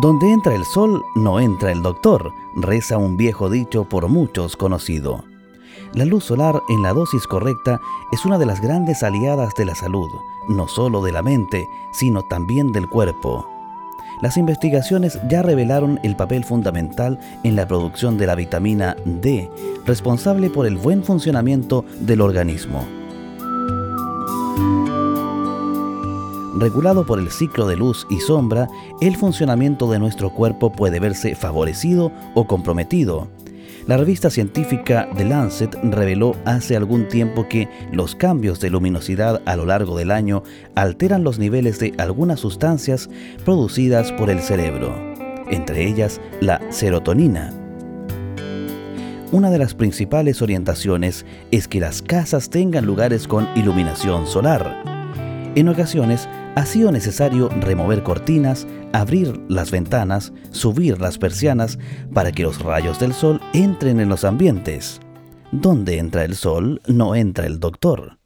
Donde entra el sol, no entra el doctor, reza un viejo dicho por muchos conocido. La luz solar en la dosis correcta es una de las grandes aliadas de la salud, no solo de la mente, sino también del cuerpo. Las investigaciones ya revelaron el papel fundamental en la producción de la vitamina D, responsable por el buen funcionamiento del organismo. Regulado por el ciclo de luz y sombra, el funcionamiento de nuestro cuerpo puede verse favorecido o comprometido. La revista científica The Lancet reveló hace algún tiempo que los cambios de luminosidad a lo largo del año alteran los niveles de algunas sustancias producidas por el cerebro, entre ellas la serotonina. Una de las principales orientaciones es que las casas tengan lugares con iluminación solar. En ocasiones, ha sido necesario remover cortinas, abrir las ventanas, subir las persianas para que los rayos del sol entren en los ambientes. Donde entra el sol, no entra el doctor.